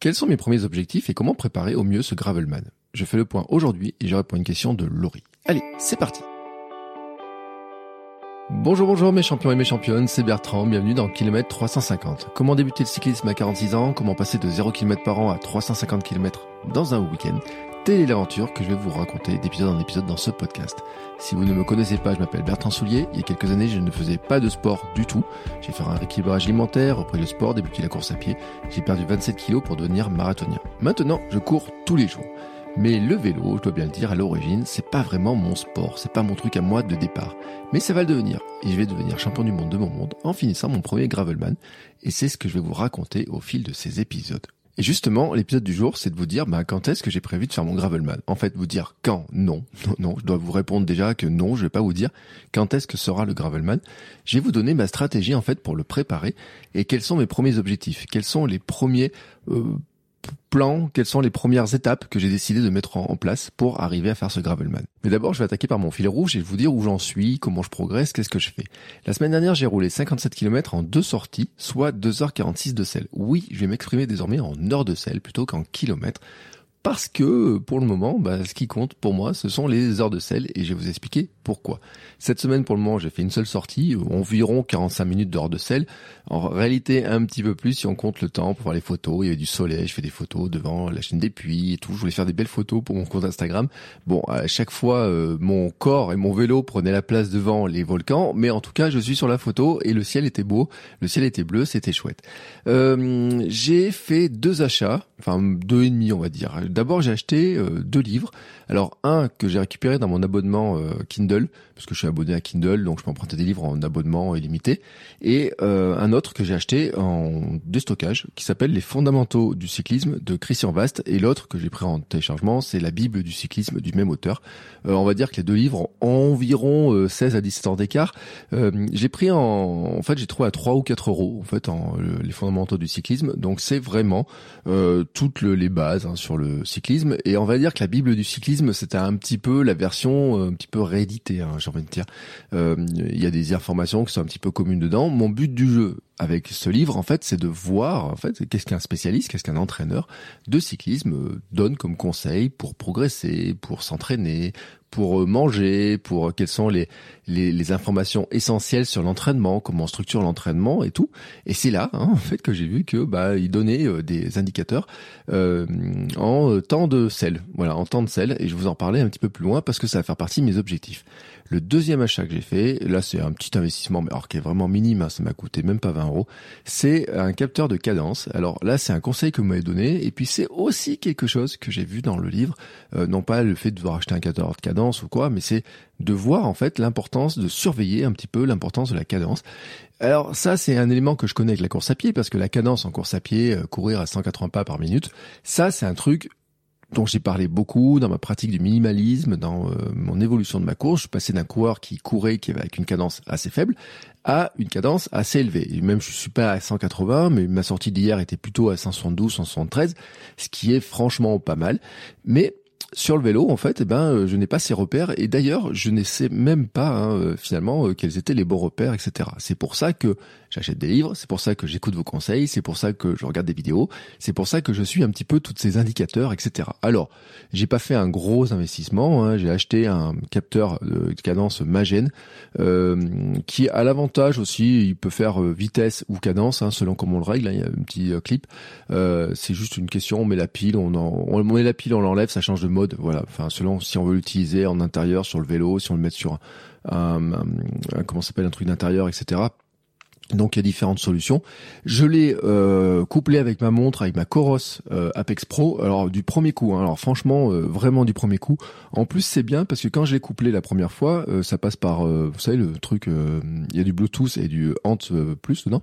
Quels sont mes premiers objectifs et comment préparer au mieux ce Gravelman? Je fais le point aujourd'hui et je réponds à une question de Laurie. Allez, c'est parti Bonjour, bonjour mes champions et mes championnes, c'est Bertrand, bienvenue dans Kilomètre 350. Comment débuter le cyclisme à 46 ans, comment passer de 0 km par an à 350 km dans un week-end? Telle est l'aventure que je vais vous raconter d'épisode en épisode dans ce podcast. Si vous ne me connaissez pas, je m'appelle Bertrand Soulier. Il y a quelques années, je ne faisais pas de sport du tout. J'ai fait un rééquilibrage alimentaire, repris le sport, débuté la course à pied. J'ai perdu 27 kilos pour devenir marathonien. Maintenant, je cours tous les jours. Mais le vélo, je dois bien le dire, à l'origine, c'est pas vraiment mon sport, c'est pas mon truc à moi de départ. Mais ça va le devenir. Et je vais devenir champion du monde de mon monde en finissant mon premier Gravelman. Et c'est ce que je vais vous raconter au fil de ces épisodes. Et justement, l'épisode du jour, c'est de vous dire bah, quand est-ce que j'ai prévu de faire mon gravelman? En fait, vous dire quand, non, non, non, je dois vous répondre déjà que non, je vais pas vous dire quand est-ce que sera le gravelman. Je vais vous donner ma stratégie en fait pour le préparer et quels sont mes premiers objectifs, quels sont les premiers euh, plan, quelles sont les premières étapes que j'ai décidé de mettre en place pour arriver à faire ce gravelman. Mais d'abord, je vais attaquer par mon fil rouge et vous dire où j'en suis, comment je progresse, qu'est-ce que je fais. La semaine dernière, j'ai roulé 57 km en deux sorties, soit 2h46 de sel. Oui, je vais m'exprimer désormais en heures de sel plutôt qu'en kilomètres parce que pour le moment, bah, ce qui compte pour moi, ce sont les heures de sel et je vais vous expliquer pourquoi. Cette semaine, pour le moment, j'ai fait une seule sortie, environ 45 minutes d'heures de sel. En réalité, un petit peu plus si on compte le temps pour voir les photos. Il y avait du soleil, je fais des photos devant la chaîne des puits et tout. Je voulais faire des belles photos pour mon compte Instagram. Bon, à chaque fois, euh, mon corps et mon vélo prenaient la place devant les volcans, mais en tout cas, je suis sur la photo et le ciel était beau, le ciel était bleu, c'était chouette. Euh, j'ai fait deux achats, enfin deux et demi, on va dire D'abord, j'ai acheté euh, deux livres. Alors un que j'ai récupéré dans mon abonnement euh, Kindle, parce que je suis abonné à Kindle, donc je peux emprunter des livres en abonnement illimité, et euh, un autre que j'ai acheté en déstockage, qui s'appelle Les fondamentaux du cyclisme de Christian Vast, et l'autre que j'ai pris en téléchargement, c'est la Bible du cyclisme du même auteur. on va dire que les deux livres ont environ 16 à 17 ans d'écart. j'ai pris en, en fait, j'ai trouvé à 3 ou 4 euros, en fait, en, les fondamentaux du cyclisme, donc c'est vraiment toutes les bases hein, sur le cyclisme. Et on va dire que la Bible du cyclisme, c'était un petit peu la version euh, un petit peu rééditée, hein, j'ai envie de dire. Euh, il y a des informations qui sont un petit peu communes dedans. Mon but du jeu avec ce livre, en fait, c'est de voir, en fait, qu'est-ce qu'un spécialiste, qu'est-ce qu'un entraîneur de cyclisme euh, donne comme conseil pour progresser, pour s'entraîner, pour manger, pour quelles sont les, les, les informations essentielles sur l'entraînement, comment on structure l'entraînement et tout. Et c'est là, hein, en fait, que j'ai vu que bah il donnait des indicateurs euh, en temps de sel, voilà, en temps de sel. Et je vous en parlais un petit peu plus loin parce que ça va faire partie de mes objectifs. Le deuxième achat que j'ai fait, là c'est un petit investissement, mais alors qui est vraiment minime, hein, ça m'a coûté même pas 20 c'est un capteur de cadence. Alors là c'est un conseil que vous m'avez donné, et puis c'est aussi quelque chose que j'ai vu dans le livre, euh, non pas le fait de devoir acheter un capteur de cadence ou quoi, mais c'est de voir en fait l'importance de surveiller un petit peu l'importance de la cadence. Alors ça c'est un élément que je connais avec la course à pied parce que la cadence en course à pied, euh, courir à 180 pas par minute, ça c'est un truc dont j'ai parlé beaucoup dans ma pratique du minimalisme, dans euh, mon évolution de ma course. Je suis passé d'un coureur qui courait, qui avait avec une cadence assez faible, à une cadence assez élevée. Et même je suis pas à 180, mais ma sortie d'hier était plutôt à 172, 173, ce qui est franchement pas mal. Mais sur le vélo, en fait, eh ben, euh, je n'ai pas ces repères et d'ailleurs, je ne sais même pas hein, euh, finalement euh, quels étaient les bons repères, etc. C'est pour ça que j'achète des livres, c'est pour ça que j'écoute vos conseils, c'est pour ça que je regarde des vidéos, c'est pour ça que je suis un petit peu tous ces indicateurs, etc. Alors, j'ai pas fait un gros investissement, hein, j'ai acheté un capteur de cadence Magen qui a l'avantage aussi, il peut faire vitesse ou cadence hein, selon comment on le règle. Hein, il y a un petit clip, c'est juste une question, on met la pile, on, en, on met la pile, on l'enlève, ça change de mode voilà. Enfin, selon si on veut l'utiliser en intérieur sur le vélo, si on le met sur un, un comment s'appelle un truc d'intérieur, etc. Donc il y a différentes solutions. Je l'ai euh, couplé avec ma montre, avec ma Coros euh, Apex Pro. Alors du premier coup, hein. alors franchement euh, vraiment du premier coup. En plus c'est bien parce que quand je l'ai couplé la première fois, ça passe par, vous savez le truc, il y a du Bluetooth et du Ant Plus dedans.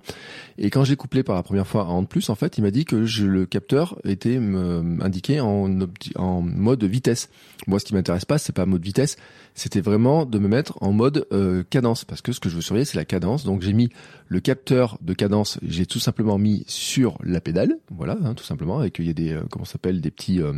Et quand j'ai couplé par la première fois à Ant Plus, en fait, il m'a dit que je, le capteur était indiqué en, en mode vitesse. Moi, ce qui m'intéresse pas, c'est pas mode vitesse, c'était vraiment de me mettre en mode cadence parce que ce que je veux surveiller c'est la cadence. Donc j'ai mis le capteur de cadence, j'ai tout simplement mis sur la pédale, voilà, hein, tout simplement, avec il y a des euh, comment s'appelle des petits euh,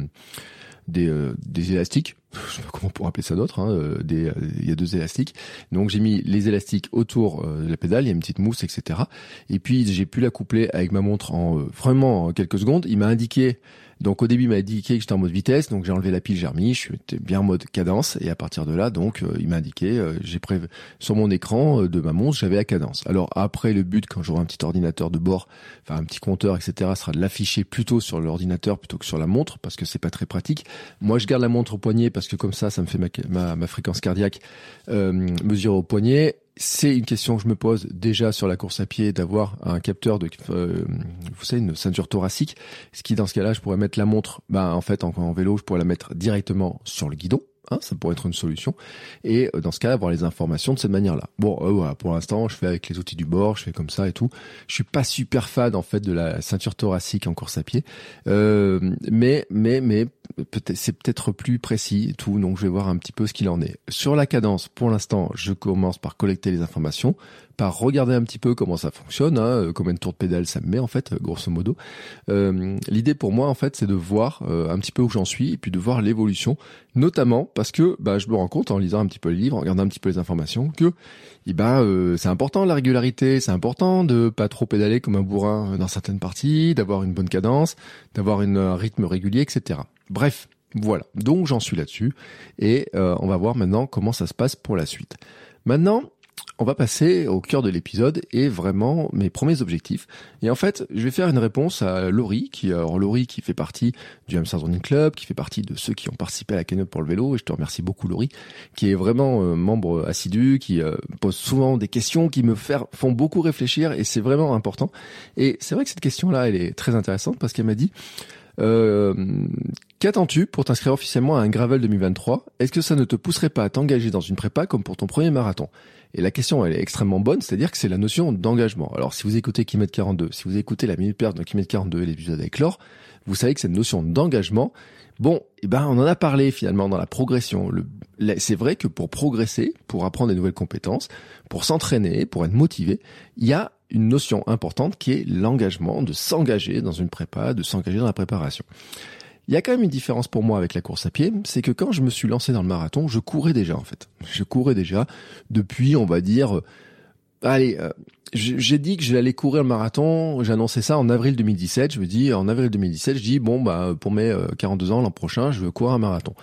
des, euh, des élastiques je sais pas comment pour appeler ça d'autre, hein, euh, des, il y a deux élastiques. Donc j'ai mis les élastiques autour de la pédale, il y a une petite mousse, etc. Et puis j'ai pu la coupler avec ma montre en vraiment en quelques secondes. Il m'a indiqué donc au début, il m'a indiqué que j'étais en mode vitesse, donc j'ai enlevé la pile, j'ai remis, je suis bien en mode cadence, et à partir de là, donc euh, il m'a indiqué, euh, j'ai prévu sur mon écran euh, de ma montre, j'avais la cadence. Alors après, le but quand j'aurai un petit ordinateur de bord, enfin un petit compteur, etc., sera de l'afficher plutôt sur l'ordinateur plutôt que sur la montre, parce que c'est pas très pratique. Moi, je garde la montre au poignet que comme ça, ça me fait ma, fréquence cardiaque mesurer au poignet c'est une question que je me pose déjà sur la course à pied d'avoir un capteur de, euh, vous savez, une ceinture thoracique. Ce qui, dans ce cas-là, je pourrais mettre la montre, bah, en fait, en vélo, je pourrais la mettre directement sur le guidon. Hein, ça pourrait être une solution. Et euh, dans ce cas, avoir les informations de cette manière-là. Bon, euh, voilà, pour l'instant, je fais avec les outils du bord, je fais comme ça et tout. Je suis pas super fan en fait de la ceinture thoracique en course à pied, euh, mais mais mais peut-être c'est peut-être plus précis et tout. Donc je vais voir un petit peu ce qu'il en est. Sur la cadence, pour l'instant, je commence par collecter les informations par regarder un petit peu comment ça fonctionne, hein, euh, combien de tours de pédale ça me met en fait, grosso modo. Euh, L'idée pour moi en fait, c'est de voir euh, un petit peu où j'en suis et puis de voir l'évolution, notamment parce que bah, je me rends compte en lisant un petit peu les livres, en regardant un petit peu les informations, que eh ben, euh, c'est important la régularité, c'est important de pas trop pédaler comme un bourrin dans certaines parties, d'avoir une bonne cadence, d'avoir un rythme régulier, etc. Bref, voilà. Donc j'en suis là-dessus et on va voir maintenant comment ça se passe pour la suite. Maintenant, on va passer au cœur de l'épisode et vraiment mes premiers objectifs. Et en fait, je vais faire une réponse à Laurie, qui, alors Laurie qui fait partie du Hamster Running Club, qui fait partie de ceux qui ont participé à la cagnotte pour le vélo, et je te remercie beaucoup Laurie, qui est vraiment euh, membre assidu, qui euh, pose souvent des questions qui me font beaucoup réfléchir et c'est vraiment important. Et c'est vrai que cette question-là, elle est très intéressante parce qu'elle m'a dit, euh, Qu'attends-tu pour t'inscrire officiellement à un Gravel 2023 Est-ce que ça ne te pousserait pas à t'engager dans une prépa comme pour ton premier marathon? Et la question, elle est extrêmement bonne, c'est-à-dire que c'est la notion d'engagement. Alors, si vous écoutez Kilomètre 42, si vous écoutez la minute perte de Kilomètre 42 et l'épisode avec Laure, vous savez que cette notion d'engagement, bon, eh ben, on en a parlé finalement dans la progression. c'est vrai que pour progresser, pour apprendre des nouvelles compétences, pour s'entraîner, pour être motivé, il y a une notion importante qui est l'engagement, de s'engager dans une prépa, de s'engager dans la préparation. Il y a quand même une différence pour moi avec la course à pied, c'est que quand je me suis lancé dans le marathon, je courais déjà en fait. Je courais déjà depuis, on va dire, euh, allez, euh, j'ai dit que j'allais courir le marathon, annoncé ça en avril 2017, je me dis, en avril 2017, je dis, bon, bah, pour mes 42 euh, ans l'an prochain, je veux courir un marathon.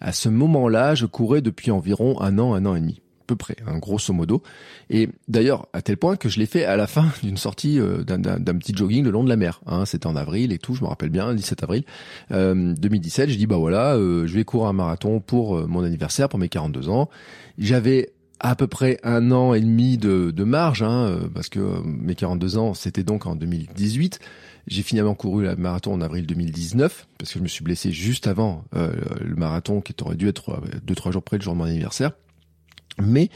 À ce moment-là, je courais depuis environ un an, un an et demi peu près, hein, grosso modo. Et d'ailleurs, à tel point que je l'ai fait à la fin d'une sortie euh, d'un petit jogging le long de la mer. Hein, C'était en avril et tout, je me rappelle bien, le 17 avril euh, 2017. J'ai dit bah voilà, euh, je vais courir un marathon pour euh, mon anniversaire, pour mes 42 ans. J'avais à peu près un an et demi de, de marge, hein, parce que mes 42 ans, c'était donc en 2018. J'ai finalement couru le marathon en avril 2019 parce que je me suis blessé juste avant le marathon qui aurait dû être deux trois jours près du jour de mon anniversaire. Mais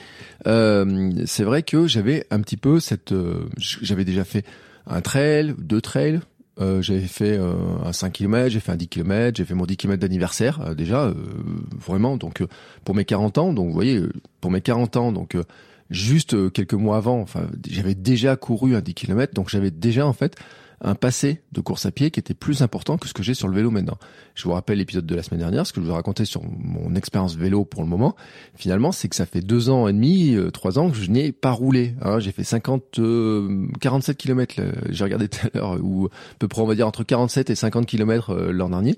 euh, c'est vrai que j'avais un petit peu cette, euh, j'avais déjà fait un trail, deux trails. Euh, j'avais fait euh, un 5 km, j'ai fait un 10 km, j'ai fait mon 10 km d'anniversaire déjà, vraiment. Donc pour mes 40 ans, donc vous voyez, pour mes 40 ans, donc juste quelques mois avant, enfin j'avais déjà couru un 10 km, donc j'avais déjà en fait un passé de course à pied qui était plus important que ce que j'ai sur le vélo maintenant. Je vous rappelle l'épisode de la semaine dernière, ce que je vous racontais sur mon expérience vélo pour le moment. Finalement, c'est que ça fait deux ans et demi, euh, trois ans que je n'ai pas roulé. Hein. J'ai fait 50, 47 km, j'ai regardé tout à l'heure, ou à peu près on va dire entre 47 et 50 km euh, l'an dernier.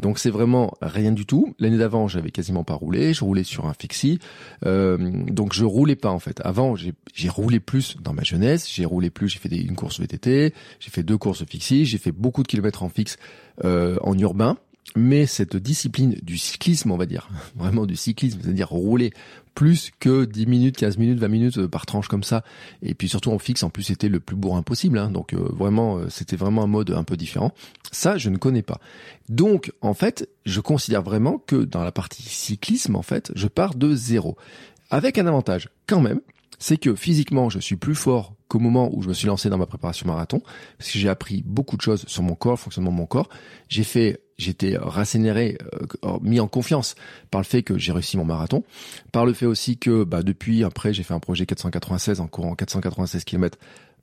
Donc c'est vraiment rien du tout. L'année d'avant, j'avais quasiment pas roulé. Je roulais sur un fixie. Euh, donc je roulais pas en fait. Avant, j'ai roulé plus dans ma jeunesse. J'ai roulé plus. J'ai fait des, une course VTT. J'ai fait deux courses fixie. J'ai fait beaucoup de kilomètres en fixe euh, en urbain mais cette discipline du cyclisme, on va dire, vraiment du cyclisme, c'est-à-dire rouler plus que 10 minutes, 15 minutes, 20 minutes euh, par tranche comme ça, et puis surtout en fixe, en plus c'était le plus bourrin possible, hein, donc euh, vraiment euh, c'était vraiment un mode un peu différent. Ça, je ne connais pas. Donc en fait, je considère vraiment que dans la partie cyclisme, en fait, je pars de zéro, avec un avantage quand même, c'est que physiquement, je suis plus fort qu'au moment où je me suis lancé dans ma préparation marathon, parce que j'ai appris beaucoup de choses sur mon corps, le fonctionnement de mon corps. J'ai fait, j'étais racénéré, euh, mis en confiance par le fait que j'ai réussi mon marathon, par le fait aussi que bah, depuis, après, j'ai fait un projet 496 en courant 496 km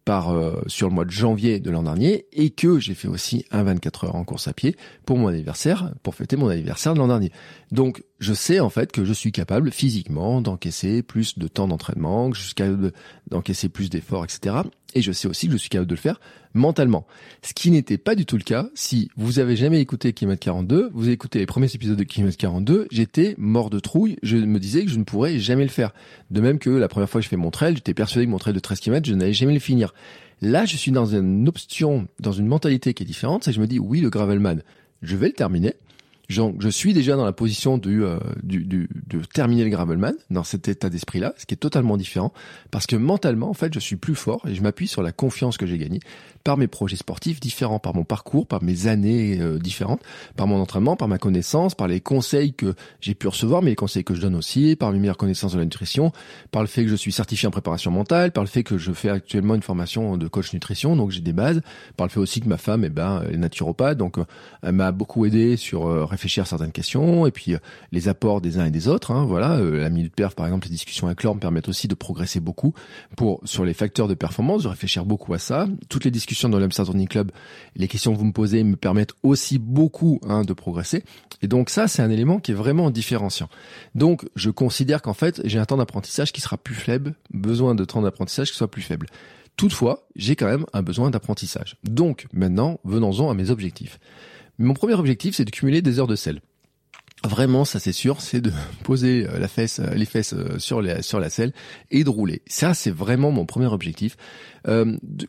par euh, sur le mois de janvier de l'an dernier et que j'ai fait aussi un 24 heures en course à pied pour mon anniversaire, pour fêter mon anniversaire de l'an dernier. Donc je sais en fait que je suis capable physiquement d'encaisser plus de temps d'entraînement, que d'encaisser plus d'efforts, etc. Et je sais aussi que je suis capable de le faire mentalement. Ce qui n'était pas du tout le cas si vous avez jamais écouté Kilomètre 42, vous avez écouté les premiers épisodes de Kilomètre 42, j'étais mort de trouille, je me disais que je ne pourrais jamais le faire. De même que la première fois que je fais mon trail, j'étais persuadé que mon trail de 13 km, je n'allais jamais le finir. Là, je suis dans une option, dans une mentalité qui est différente, c'est que je me dis oui, le Gravelman, je vais le terminer je suis déjà dans la position du, euh, du, du, de terminer le Gravelman, dans cet état d'esprit-là, ce qui est totalement différent, parce que mentalement, en fait, je suis plus fort et je m'appuie sur la confiance que j'ai gagnée par mes projets sportifs différents, par mon parcours, par mes années euh, différentes, par mon entraînement, par ma connaissance, par les conseils que j'ai pu recevoir, mais les conseils que je donne aussi, par mes meilleures connaissances de la nutrition, par le fait que je suis certifié en préparation mentale, par le fait que je fais actuellement une formation de coach nutrition, donc j'ai des bases, par le fait aussi que ma femme, eh ben, est naturopathe, donc euh, elle m'a beaucoup aidé sur réfléchir certaines questions et puis euh, les apports des uns et des autres. Hein, voilà, euh, la minute perf par exemple, les discussions avec Laure me permettent aussi de progresser beaucoup pour sur les facteurs de performance, de réfléchir beaucoup à ça. Toutes les discussions dans l'Amsterdam Running Club, les questions que vous me posez me permettent aussi beaucoup hein, de progresser. Et donc ça, c'est un élément qui est vraiment différenciant. Donc je considère qu'en fait, j'ai un temps d'apprentissage qui sera plus faible, besoin de temps d'apprentissage qui soit plus faible. Toutefois, j'ai quand même un besoin d'apprentissage. Donc maintenant, venons-en à mes objectifs. Mon premier objectif, c'est de cumuler des heures de sel. Vraiment, ça c'est sûr, c'est de poser euh, la fesse, euh, les fesses euh, sur, la, selle et de rouler. Ça, c'est vraiment mon premier objectif.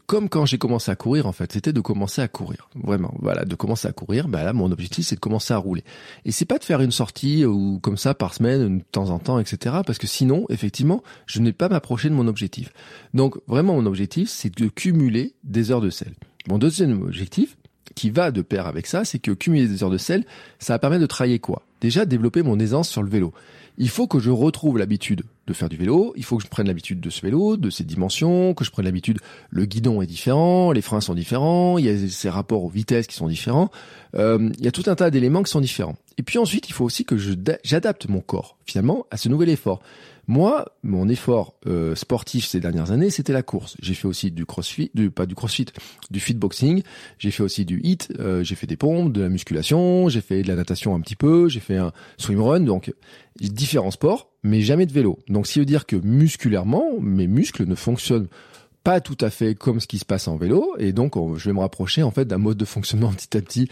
Comme quand j'ai commencé à courir, en fait, c'était de commencer à courir. Vraiment, voilà, de commencer à courir. Bah là, mon objectif, c'est de commencer à rouler. Et c'est pas de faire une sortie ou comme ça par semaine, de temps en temps, etc. Parce que sinon, effectivement, je n'ai pas m'approcher de mon objectif. Donc, vraiment, mon objectif, c'est de cumuler des heures de sel. Mon deuxième objectif, qui va de pair avec ça, c'est que cumuler des heures de sel, ça va permettre de travailler quoi? Déjà, développer mon aisance sur le vélo. Il faut que je retrouve l'habitude de faire du vélo, il faut que je prenne l'habitude de ce vélo, de ses dimensions, que je prenne l'habitude, le guidon est différent, les freins sont différents, il y a ces rapports aux vitesses qui sont différents, euh, il y a tout un tas d'éléments qui sont différents. Et puis ensuite, il faut aussi que j'adapte mon corps, finalement, à ce nouvel effort. Moi, mon effort euh, sportif ces dernières années, c'était la course. J'ai fait aussi du crossfit, du, pas du crossfit, du fitboxing. J'ai fait aussi du hit. Euh, j'ai fait des pompes, de la musculation. J'ai fait de la natation un petit peu. J'ai fait un swimrun. Donc différents sports, mais jamais de vélo. Donc, qui veut dire que musculairement, mes muscles ne fonctionnent pas tout à fait comme ce qui se passe en vélo et donc je vais me rapprocher en fait d'un mode de fonctionnement petit à petit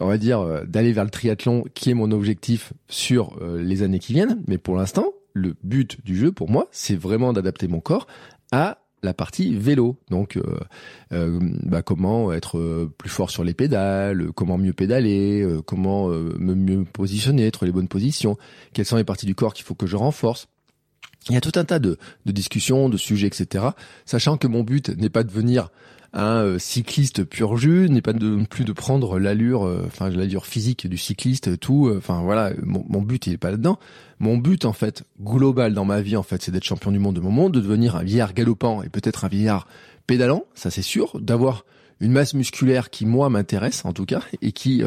on va dire euh, d'aller vers le triathlon qui est mon objectif sur les années qui viennent mais pour l'instant le but du jeu pour moi, c'est vraiment d'adapter mon corps à la partie vélo. Donc, euh, euh, bah, comment être euh, plus fort sur les pédales, comment mieux pédaler, comment me mieux positionner, être les bonnes positions, quelles sont les parties du corps qu'il faut que je renforce? Il y a tout un tas de, de discussions, de sujets, etc. Sachant que mon but n'est pas de venir un euh, cycliste pur jus, n'est pas de, plus de prendre l'allure, euh, enfin l'allure physique du cycliste, tout. Euh, enfin voilà, mon, but il est pas là-dedans. Mon but en fait global dans ma vie en fait, c'est d'être champion du monde de mon monde, de devenir un vieillard galopant et peut-être un vieillard pédalant, ça c'est sûr, d'avoir une masse musculaire qui moi m'intéresse en tout cas et qui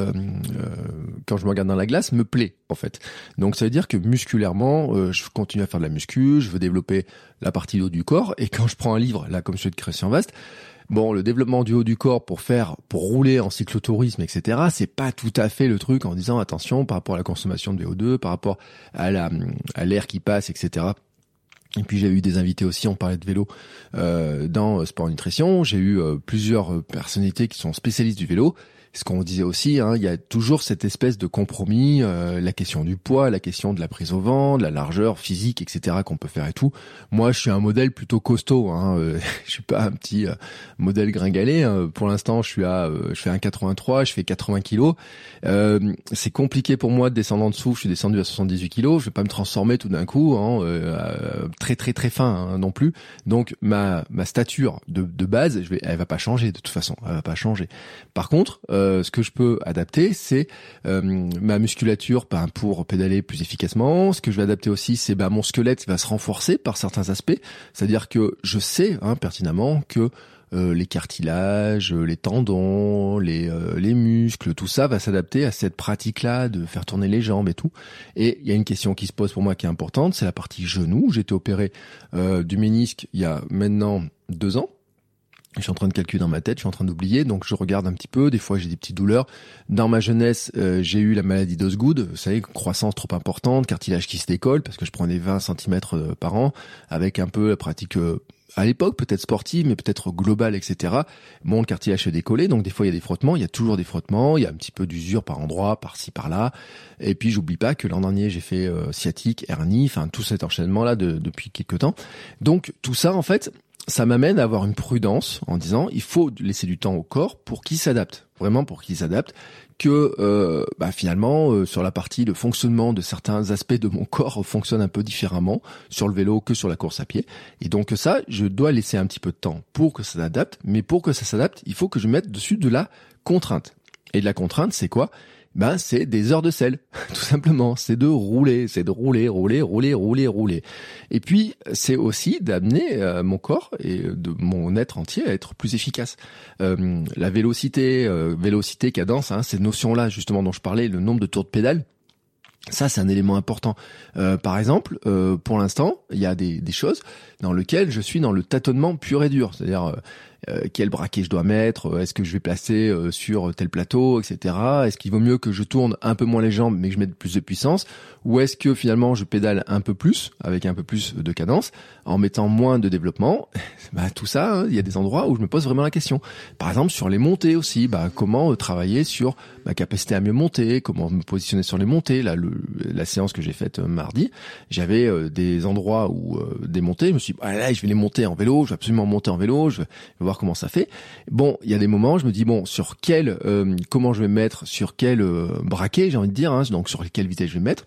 quand je me regarde dans la glace me plaît en fait. Donc ça veut dire que musculairement je continue à faire de la muscu, je veux développer la partie haut du corps et quand je prends un livre là comme celui de Christian Vast, Bon, le développement du haut du corps pour faire, pour rouler en cyclotourisme, etc. C'est pas tout à fait le truc en disant attention par rapport à la consommation de VO2, par rapport à la, à l'air qui passe, etc. Et puis j'ai eu des invités aussi, on parlait de vélo euh, dans Sport Nutrition. J'ai eu euh, plusieurs personnalités qui sont spécialistes du vélo ce qu'on disait aussi, hein, il y a toujours cette espèce de compromis, euh, la question du poids, la question de la prise au vent, de la largeur physique, etc. qu'on peut faire et tout. Moi, je suis un modèle plutôt costaud. Hein, euh, je suis pas un petit euh, modèle gringalé. Hein. Pour l'instant, je suis à, je fais un 83, je fais 80 kilos. c'est compliqué pour moi de descendre en dessous. Je suis descendu à 78 kilos. Je vais pas me transformer tout d'un coup, hein, très très très fin non plus. Donc ma stature de, base, je vais, elle va pas changer de toute façon. Elle va pas changer. Par contre euh, ce que je peux adapter, c'est euh, ma musculature ben, pour pédaler plus efficacement. Ce que je vais adapter aussi, c'est ben, mon squelette va se renforcer par certains aspects. C'est-à-dire que je sais hein, pertinemment que euh, les cartilages, les tendons, les, les muscles, tout ça va s'adapter à cette pratique-là de faire tourner les jambes et tout. Et il y a une question qui se pose pour moi qui est importante, c'est la partie genou. J'ai été opéré du ménisque il y a maintenant deux ans. Je suis en train de calculer dans ma tête, je suis en train d'oublier, donc je regarde un petit peu. Des fois, j'ai des petites douleurs. Dans ma jeunesse, euh, j'ai eu la maladie d'Osgood. Vous savez, croissance trop importante, cartilage qui se décolle parce que je prenais 20 cm euh, par an, avec un peu la pratique euh, à l'époque peut-être sportive, mais peut-être globale, etc. Le cartilage se décollait, donc des fois il y a des frottements. Il y a toujours des frottements. Il y a un petit peu d'usure par endroit, par-ci, par-là. Et puis j'oublie pas que l'an dernier j'ai fait sciatique, hernie, enfin tout cet enchaînement là de, depuis quelques temps. Donc tout ça en fait, ça m'amène à avoir une prudence en disant il faut laisser du temps au corps pour qu'il s'adapte, vraiment pour qu'il s'adapte, que euh, bah finalement euh, sur la partie de fonctionnement de certains aspects de mon corps fonctionne un peu différemment sur le vélo que sur la course à pied. Et donc ça, je dois laisser un petit peu de temps pour que ça s'adapte, mais pour que ça s'adapte, il faut que je mette dessus de la contrainte. Et de la contrainte, c'est quoi? Ben c'est des heures de sel, tout simplement. C'est de rouler, c'est de rouler, rouler, rouler, rouler, rouler. Et puis c'est aussi d'amener euh, mon corps et de mon être entier à être plus efficace. Euh, la vélocité, euh, vélocité, cadence, hein, ces notions-là justement dont je parlais, le nombre de tours de pédale. Ça, c'est un élément important. par exemple, pour l'instant, il y a des, des, choses dans lesquelles je suis dans le tâtonnement pur et dur. C'est-à-dire, euh, quel braquet je dois mettre, euh, est-ce que je vais placer euh, sur tel plateau, etc. Est-ce qu'il vaut mieux que je tourne un peu moins les jambes mais que je mette plus de puissance, ou est-ce que finalement je pédale un peu plus avec un peu plus de cadence en mettant moins de développement? Bah, Tout ça, hein, il y a des endroits où je me pose vraiment la question. Par exemple sur les montées aussi, bah, comment travailler sur ma capacité à mieux monter, comment me positionner sur les montées. Là, le, la séance que j'ai faite mardi, j'avais des endroits où des montées, je me suis dit, ah, là, je vais les monter en vélo, je vais absolument monter en vélo, je vais comment ça fait. Bon, il y a des moments, je me dis bon, sur quel, euh, comment je vais mettre, sur quel euh, braquet, j'ai envie de dire, hein, donc sur quelle vitesse je vais mettre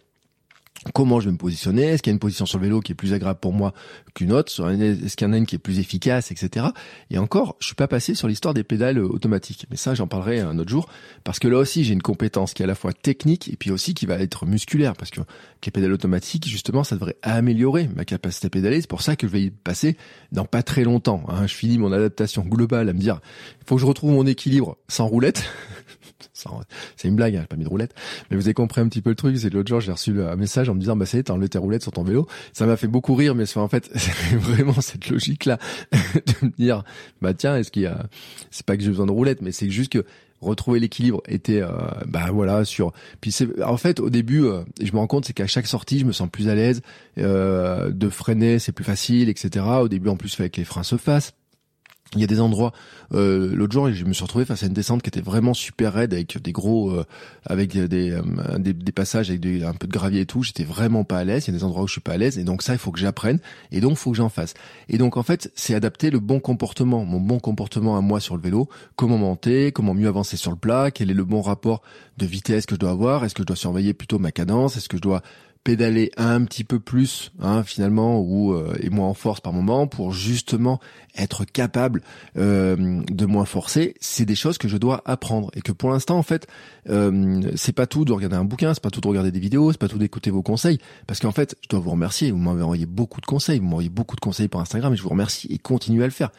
comment je vais me positionner, est-ce qu'il y une position sur le vélo qui est plus agréable pour moi qu'une autre, est-ce qu'il y en a une qui est plus efficace, etc. Et encore, je suis pas passé sur l'histoire des pédales euh, automatiques, mais ça j'en parlerai un autre jour, parce que là aussi j'ai une compétence qui est à la fois technique et puis aussi qui va être musculaire, parce que les pédales automatiques, justement, ça devrait améliorer ma capacité à pédaler, c'est pour ça que je vais y passer dans pas très longtemps. Hein. Je finis mon adaptation globale à me dire, il faut que je retrouve mon équilibre sans roulette, c'est une blague, hein, j'ai pas mis de roulette. Mais vous avez compris un petit peu le truc. C'est l'autre jour, j'ai reçu un message en me disant, bah, ça y est, t'as enlevé tes roulettes sur ton vélo. Ça m'a fait beaucoup rire, mais en fait, c'est vraiment cette logique-là de me dire, bah, tiens, est-ce qu'il y a, c'est pas que j'ai besoin de roulettes, mais c'est juste que retrouver l'équilibre était euh, bah voilà sur puis c'est en fait au début euh, je me rends compte c'est qu'à chaque sortie je me sens plus à l'aise euh, de freiner c'est plus facile etc au début en plus il les freins se fassent il y a des endroits. Euh, L'autre jour, je me suis retrouvé face à une descente qui était vraiment super raide avec des gros, euh, avec des, euh, des, des passages avec un peu de gravier et tout. J'étais vraiment pas à l'aise. Il y a des endroits où je suis pas à l'aise et donc ça, il faut que j'apprenne et donc il faut que j'en fasse. Et donc en fait, c'est adapter le bon comportement, mon bon comportement à moi sur le vélo. Comment monter, comment mieux avancer sur le plat, quel est le bon rapport de vitesse que je dois avoir? Est-ce que je dois surveiller plutôt ma cadence? Est-ce que je dois pédaler un petit peu plus hein, finalement ou euh, et moins en force par moment pour justement être capable euh, de moins forcer c'est des choses que je dois apprendre. Et que pour l'instant en fait euh, c'est pas tout de regarder un bouquin c'est pas tout de regarder des vidéos c'est pas tout d'écouter vos conseils. Parce qu'en fait je dois vous remercier. Vous m'avez envoyé beaucoup de conseils. Vous m'envoyez beaucoup de conseils par Instagram et je vous remercie et continuez à le faire.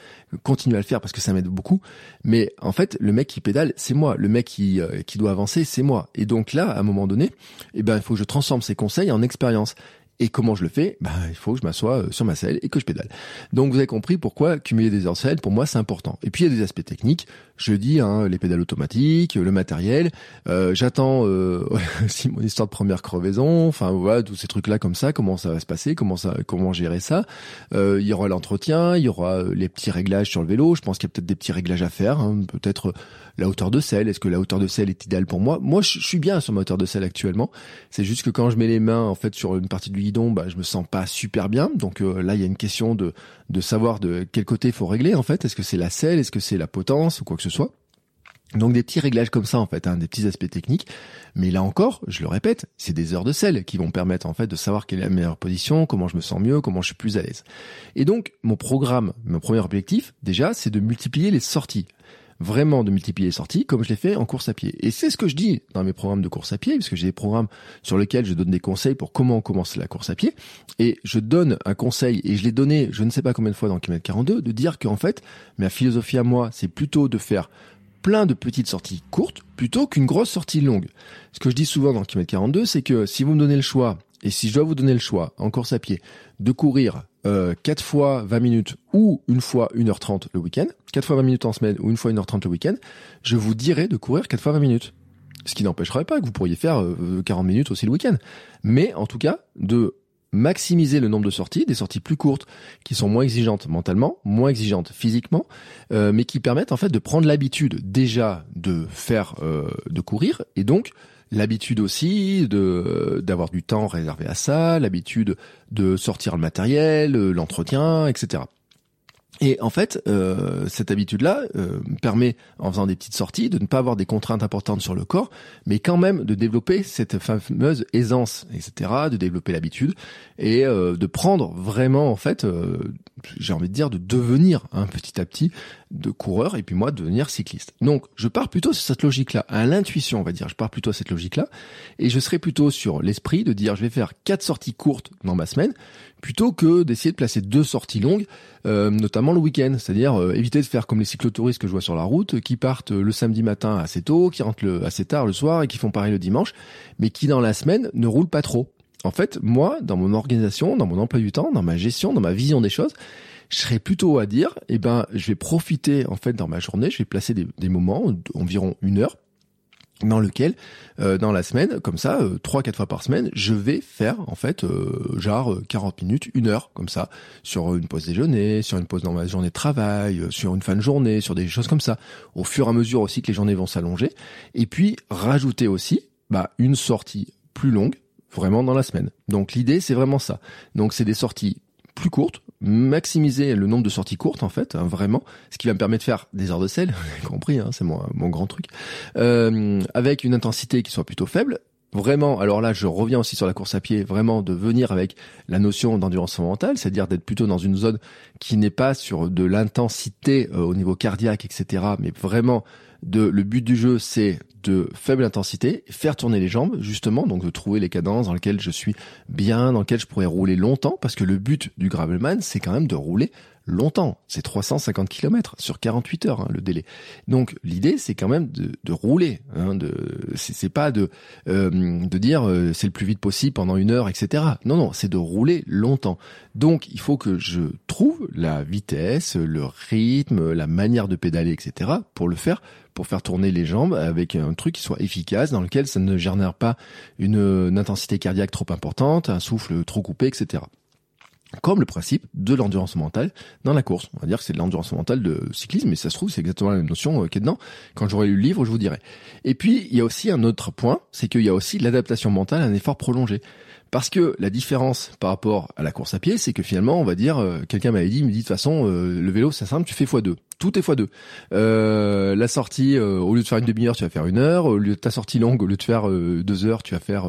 Continuez à le faire parce que ça m'aide beaucoup. Mais en fait le mec qui pédale c'est moi. Le mec qui euh, qui doit avancer c'est moi. Et donc là à un moment donné eh ben il faut que je transforme ces conseils en expérience. Et comment je le fais? Bah, Il faut que je m'assoie euh, sur ma selle et que je pédale. Donc vous avez compris pourquoi cumuler des heures selle, pour moi, c'est important. Et puis il y a des aspects techniques. Je dis, hein, les pédales automatiques, le matériel. Euh, j'attends euh, aussi mon histoire de première crevaison. Enfin voilà, tous ces trucs-là comme ça, comment ça va se passer, comment ça, comment gérer ça. il y aura l'entretien, il y aura les petits réglages sur le vélo. Je pense qu'il y a peut-être des petits réglages à faire. Hein. peut-être la hauteur de selle. Est-ce que la hauteur de selle est idéale pour moi? Moi, je suis bien sur ma hauteur de selle actuellement. C'est juste que quand je mets les mains en fait sur une partie du guidon, bah, je me sens pas super bien. Donc euh, là, il y a une question de de savoir de quel côté il faut régler en fait. Est-ce que c'est la selle Est-ce que c'est la potence ou quoi que ce donc des petits réglages comme ça en fait, hein, des petits aspects techniques. Mais là encore, je le répète, c'est des heures de selle qui vont permettre en fait de savoir quelle est la meilleure position, comment je me sens mieux, comment je suis plus à l'aise. Et donc mon programme, mon premier objectif déjà, c'est de multiplier les sorties vraiment de multiplier les sorties comme je l'ai fait en course à pied. Et c'est ce que je dis dans mes programmes de course à pied, puisque j'ai des programmes sur lesquels je donne des conseils pour comment commencer la course à pied. Et je donne un conseil, et je l'ai donné je ne sais pas combien de fois dans km 42, de dire qu'en fait, ma philosophie à moi, c'est plutôt de faire plein de petites sorties courtes plutôt qu'une grosse sortie longue. Ce que je dis souvent dans km 42, c'est que si vous me donnez le choix, et si je dois vous donner le choix en course à pied, de courir euh, 4 fois 20 minutes ou une fois 1h30 le week-end, 4 fois 20 minutes en semaine ou une fois 1h30 le week-end, je vous dirais de courir 4 fois 20 minutes. Ce qui n'empêcherait pas que vous pourriez faire 40 minutes aussi le week-end. Mais en tout cas, de maximiser le nombre de sorties, des sorties plus courtes, qui sont moins exigeantes mentalement, moins exigeantes physiquement, euh, mais qui permettent en fait de prendre l'habitude déjà de faire, euh, de courir, et donc l'habitude aussi de d'avoir du temps réservé à ça, l'habitude de sortir le matériel, l'entretien, etc. Et en fait, euh, cette habitude-là euh, permet, en faisant des petites sorties, de ne pas avoir des contraintes importantes sur le corps, mais quand même de développer cette fameuse aisance, etc., de développer l'habitude et euh, de prendre vraiment, en fait, euh, j'ai envie de dire, de devenir un petit à petit de coureur et puis moi devenir cycliste. Donc je pars plutôt sur cette logique-là, à l'intuition on va dire, je pars plutôt à cette logique-là et je serai plutôt sur l'esprit de dire je vais faire quatre sorties courtes dans ma semaine plutôt que d'essayer de placer deux sorties longues, euh, notamment le week-end, c'est-à-dire euh, éviter de faire comme les cyclotouristes que je vois sur la route, qui partent le samedi matin assez tôt, qui rentrent le, assez tard le soir et qui font pareil le dimanche, mais qui dans la semaine ne roulent pas trop. En fait, moi, dans mon organisation, dans mon emploi du temps, dans ma gestion, dans ma vision des choses, je serais plutôt à dire, eh ben, je vais profiter en fait dans ma journée, je vais placer des, moments, environ une heure, dans lequel, euh, dans la semaine, comme ça, euh, trois, quatre fois par semaine, je vais faire en fait euh, genre 40 minutes, une heure, comme ça, sur une pause déjeuner, sur une pause dans ma journée de travail, sur une fin de journée, sur des choses comme ça, au fur et à mesure aussi que les journées vont s'allonger, et puis rajouter aussi bah, une sortie plus longue, vraiment dans la semaine. Donc l'idée c'est vraiment ça. Donc c'est des sorties plus courtes, maximiser le nombre de sorties courtes en fait, hein, vraiment, ce qui va me permettre de faire des heures de sel, compris, hein, c'est mon, mon grand truc, euh, avec une intensité qui soit plutôt faible. Vraiment, alors là, je reviens aussi sur la course à pied, vraiment de venir avec la notion d'endurance mentale, c'est-à-dire d'être plutôt dans une zone qui n'est pas sur de l'intensité euh, au niveau cardiaque, etc., mais vraiment de le but du jeu, c'est de faible intensité, faire tourner les jambes, justement, donc de trouver les cadences dans lesquelles je suis bien, dans lesquelles je pourrais rouler longtemps, parce que le but du gravelman, c'est quand même de rouler longtemps. C'est 350 km sur 48 heures hein, le délai. Donc l'idée c'est quand même de, de rouler. Hein, de c'est pas de euh, de dire euh, c'est le plus vite possible pendant une heure, etc. Non non, c'est de rouler longtemps. Donc il faut que je trouve la vitesse, le rythme, la manière de pédaler, etc. pour le faire pour faire tourner les jambes avec un truc qui soit efficace, dans lequel ça ne génère pas une, une intensité cardiaque trop importante, un souffle trop coupé, etc comme le principe de l'endurance mentale dans la course. On va dire que c'est de l'endurance mentale de cyclisme, mais ça se trouve, c'est exactement la même notion euh, qui est dedans. Quand j'aurai lu le livre, je vous dirai. Et puis, il y a aussi un autre point, c'est qu'il y a aussi l'adaptation mentale à un effort prolongé. Parce que la différence par rapport à la course à pied, c'est que finalement, on va dire, euh, quelqu'un m'avait dit, il me dit de toute façon, euh, le vélo, c'est simple, tu fais x2. Tout est x2. Euh, la sortie, au lieu de faire une demi-heure, tu vas faire une heure. Au lieu de ta sortie longue, au lieu de faire deux heures, tu vas faire,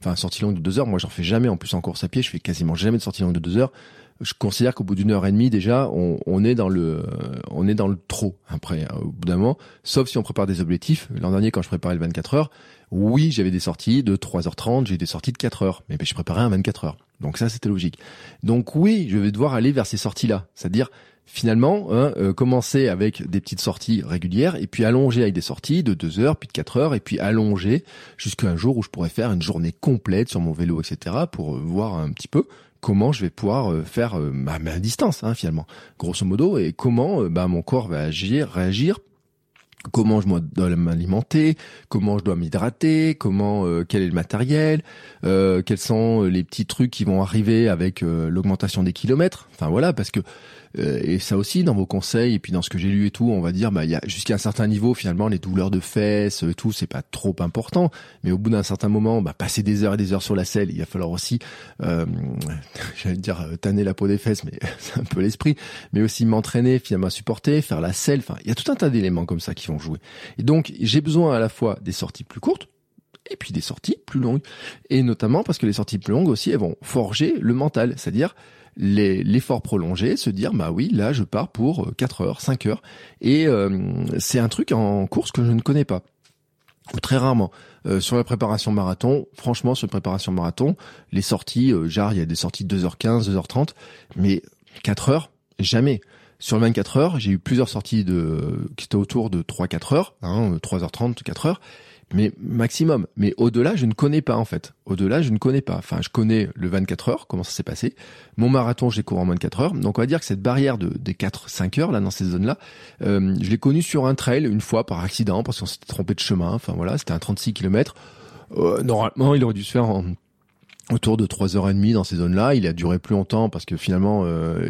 enfin, sortie longue de deux heures. Moi, j'en fais jamais. En plus, en course à pied, je fais quasiment jamais de sortie longue de deux heures je considère qu'au bout d'une heure et demie déjà, on, on, est dans le, on est dans le trop. Après, au bout d'un moment, sauf si on prépare des objectifs. L'an dernier, quand je préparais le 24 heures, oui, j'avais des sorties de 3h30, j'ai des sorties de 4 heures, mais je préparais un 24 heures. Donc ça, c'était logique. Donc oui, je vais devoir aller vers ces sorties-là, c'est-à-dire finalement hein, euh, commencer avec des petites sorties régulières et puis allonger avec des sorties de 2 heures, puis de 4 heures, et puis allonger jusqu'à un jour où je pourrais faire une journée complète sur mon vélo, etc., pour euh, voir un petit peu comment je vais pouvoir euh, faire ma, ma, distance hein, finalement, grosso modo, et comment bah, mon corps va agir, réagir comment je dois m'alimenter, comment je dois m'hydrater, comment euh, quel est le matériel, euh, quels sont les petits trucs qui vont arriver avec euh, l'augmentation des kilomètres? Enfin voilà, parce que euh, et ça aussi, dans vos conseils et puis dans ce que j'ai lu et tout, on va dire, bah, il y a jusqu'à un certain niveau, finalement, les douleurs de fesses, et tout, c'est pas trop important. Mais au bout d'un certain moment, bah, passer des heures et des heures sur la selle, il va falloir aussi, euh, j'allais dire, euh, tanner la peau des fesses, mais c'est un peu l'esprit, mais aussi m'entraîner, finalement, à supporter, faire la selle. Enfin, il y a tout un tas d'éléments comme ça qui vont jouer. Et donc, j'ai besoin à la fois des sorties plus courtes, et puis des sorties plus longues. Et notamment parce que les sorties plus longues aussi, elles vont forger le mental, c'est-à-dire l'effort prolongé, se dire bah oui là je pars pour 4 euh, heures, 5 heures et euh, c'est un truc en course que je ne connais pas très rarement. Euh, sur la préparation marathon, franchement, sur la préparation marathon, les sorties, genre, il y a des sorties de 2h15, 2h30, mais 4 heures, jamais. Sur le 24 heures, j'ai eu plusieurs sorties de qui étaient autour de 3-4 heures, hein, 3h30, 4 heures, mais maximum. Mais au-delà, je ne connais pas en fait. Au-delà, je ne connais pas. Enfin, je connais le 24 heures, comment ça s'est passé. Mon marathon, je l'ai couru en moins de 4 heures. Donc on va dire que cette barrière de, des 4-5 heures là dans ces zones-là, euh, je l'ai connue sur un trail une fois par accident parce qu'on s'était trompé de chemin. Enfin voilà, c'était un 36 km. Euh, normalement, il aurait dû se faire en autour de 3h30 dans ces zones-là. Il a duré plus longtemps parce que finalement, euh,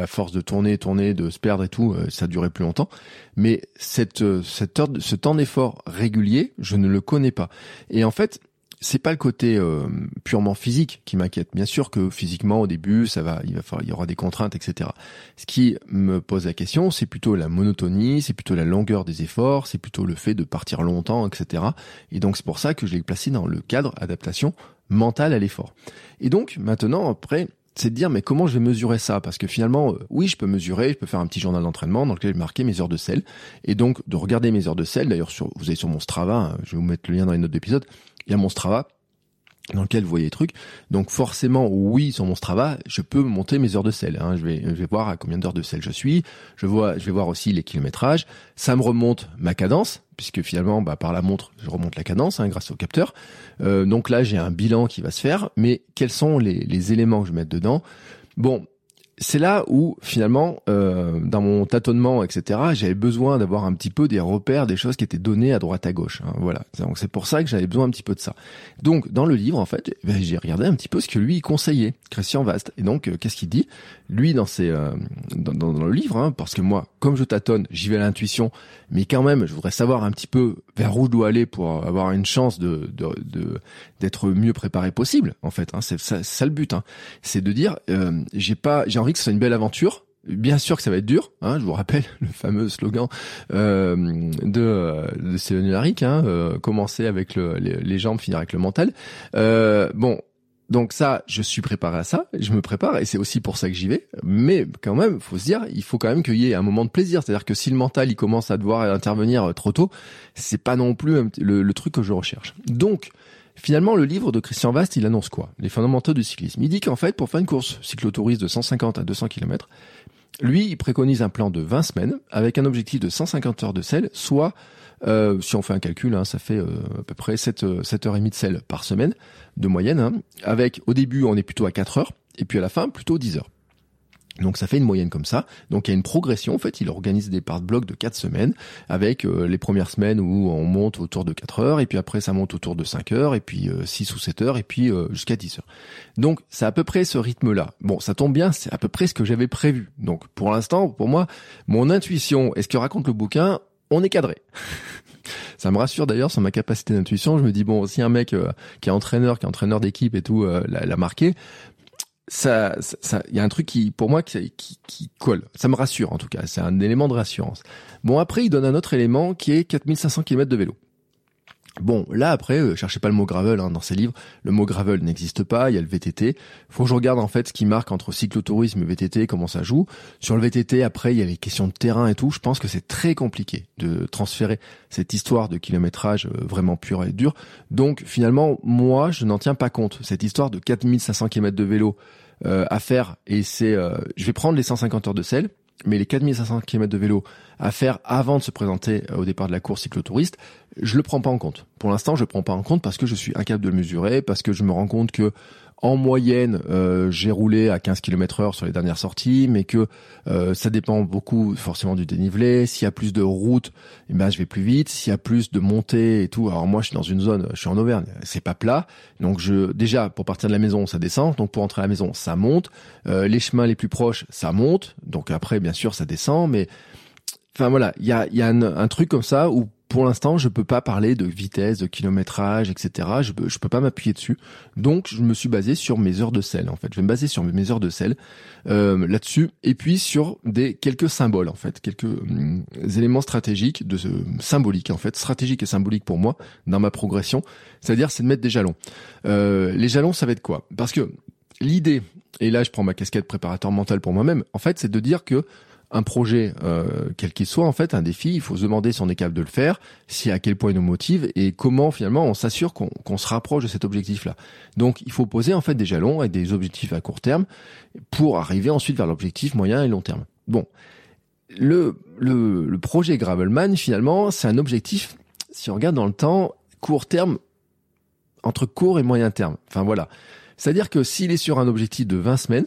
à force de tourner, tourner, de se perdre et tout, euh, ça a duré plus longtemps. Mais cette, euh, cette heure, ce temps d'effort régulier, je ne le connais pas. Et en fait, c'est pas le côté euh, purement physique qui m'inquiète. Bien sûr que physiquement au début, ça va, il va falloir, il y aura des contraintes, etc. Ce qui me pose la question, c'est plutôt la monotonie, c'est plutôt la longueur des efforts, c'est plutôt le fait de partir longtemps, etc. Et donc c'est pour ça que je l'ai placé dans le cadre adaptation mental à l'effort. Et donc maintenant après, c'est de dire mais comment je vais mesurer ça? Parce que finalement, euh, oui, je peux mesurer, je peux faire un petit journal d'entraînement dans lequel je marquer mes heures de sel. Et donc de regarder mes heures de sel. D'ailleurs, sur, vous avez sur mon Strava, hein, je vais vous mettre le lien dans les notes d'épisode. Il y a mon Strava dans lequel vous voyez les trucs. Donc forcément, oui, sur mon Strava, je peux monter mes heures de sel. Hein. Je, vais, voir à combien d'heures de sel je suis. Je vois, je vais voir aussi les kilométrages. Ça me remonte ma cadence, puisque finalement, bah, par la montre, je remonte la cadence hein, grâce au capteur. Euh, donc là, j'ai un bilan qui va se faire. Mais quels sont les, les éléments que je mettre dedans? Bon, c'est là où finalement, euh, dans mon tâtonnement, etc., j'avais besoin d'avoir un petit peu des repères, des choses qui étaient données à droite à gauche. Hein, voilà. Donc c'est pour ça que j'avais besoin un petit peu de ça. Donc dans le livre, en fait, ben, j'ai regardé un petit peu ce que lui conseillait, Christian Vast. Et donc euh, qu'est-ce qu'il dit? Lui, dans ses, euh, dans, dans, le livre, hein, parce que moi, comme je tâtonne, j'y vais à l'intuition, mais quand même, je voudrais savoir un petit peu vers où je dois aller pour avoir une chance de d'être mieux préparé possible. En fait, hein, c'est ça, ça, le but. Hein. C'est de dire, euh, j'ai pas, j'ai que ce soit une belle aventure. Bien sûr que ça va être dur. Hein, je vous rappelle le fameux slogan euh, de, de Céline hein, euh, commencer avec le, les, jambes, finir avec le mental. Euh, bon, donc ça, je suis préparé à ça, je me prépare et c'est aussi pour ça que j'y vais. Mais quand même, faut se dire, il faut quand même qu'il y ait un moment de plaisir. C'est-à-dire que si le mental il commence à devoir intervenir trop tôt, c'est pas non plus le, le, truc que je recherche. Donc Finalement, le livre de Christian Vast, il annonce quoi? Les fondamentaux du cyclisme. Il dit qu'en fait, pour faire une course cyclotouriste de 150 à 200 km, lui, il préconise un plan de 20 semaines avec un objectif de 150 heures de sel, soit, euh, si on fait un calcul, hein, ça fait euh, à peu près 7, 7 heures et demie de sel par semaine, de moyenne, hein, avec au début, on est plutôt à 4 heures, et puis à la fin, plutôt 10 heures. Donc ça fait une moyenne comme ça. Donc il y a une progression. En fait, il organise des parts de blocs de 4 semaines avec euh, les premières semaines où on monte autour de 4 heures et puis après ça monte autour de 5 heures et puis 6 euh, ou 7 heures et puis euh, jusqu'à 10 heures. Donc c'est à peu près ce rythme-là. Bon, ça tombe bien, c'est à peu près ce que j'avais prévu. Donc pour l'instant, pour moi, mon intuition et ce que raconte le bouquin, on est cadré. ça me rassure d'ailleurs sur ma capacité d'intuition. Je me dis bon, si un mec qui est entraîneur, qui est entraîneur d'équipe et tout, l'a marqué, ça, ça, il y a un truc qui, pour moi, qui, qui, qui, colle. Ça me rassure en tout cas. C'est un élément de rassurance. Bon, après, il donne un autre élément qui est 4500 km de vélo. Bon, là après, euh, cherchez pas le mot gravel hein, dans ces livres. Le mot gravel n'existe pas. Il y a le VTT. Faut que je regarde en fait ce qui marque entre cyclotourisme et VTT, comment ça joue. Sur le VTT, après, il y a les questions de terrain et tout. Je pense que c'est très compliqué de transférer cette histoire de kilométrage euh, vraiment pur et dur. Donc finalement, moi, je n'en tiens pas compte. Cette histoire de 4500 km de vélo euh, à faire, et c'est, euh, je vais prendre les 150 heures de sel mais les 4500 km de vélo à faire avant de se présenter euh, au départ de la course cyclotouriste, je le prends pas en compte. Pour l'instant, je le prends pas en compte parce que je suis incapable de le mesurer, parce que je me rends compte que en moyenne, euh, j'ai roulé à 15 km heure sur les dernières sorties, mais que euh, ça dépend beaucoup forcément du dénivelé. S'il y a plus de routes, eh ben je vais plus vite. S'il y a plus de montées et tout, alors moi je suis dans une zone, je suis en Auvergne, c'est pas plat, donc je déjà pour partir de la maison ça descend, donc pour entrer à la maison ça monte. Euh, les chemins les plus proches ça monte, donc après bien sûr ça descend, mais enfin voilà, il y a, y a un, un, truc comme ça où pour l'instant, je peux pas parler de vitesse, de kilométrage, etc. Je peux, peux pas m'appuyer dessus. Donc, je me suis basé sur mes heures de sel. En fait, je vais me baser sur mes heures de sel euh, là-dessus, et puis sur des quelques symboles, en fait, quelques hum, éléments stratégiques, de symboliques, en fait, stratégiques et symboliques pour moi dans ma progression. C'est-à-dire, c'est de mettre des jalons. Euh, les jalons, ça va être quoi? Parce que l'idée, et là, je prends ma casquette préparateur mental pour moi-même. En fait, c'est de dire que un projet, euh, quel qu'il soit, en fait, un défi, il faut se demander si on est capable de le faire, si à quel point il nous motive et comment finalement on s'assure qu'on se rapproche de cet objectif-là. Donc, il faut poser en fait des jalons et des objectifs à court terme pour arriver ensuite vers l'objectif moyen et long terme. Bon, le, le, le projet Gravelman, finalement, c'est un objectif, si on regarde dans le temps, court terme, entre court et moyen terme. Enfin voilà. C'est-à-dire que s'il est sur un objectif de 20 semaines,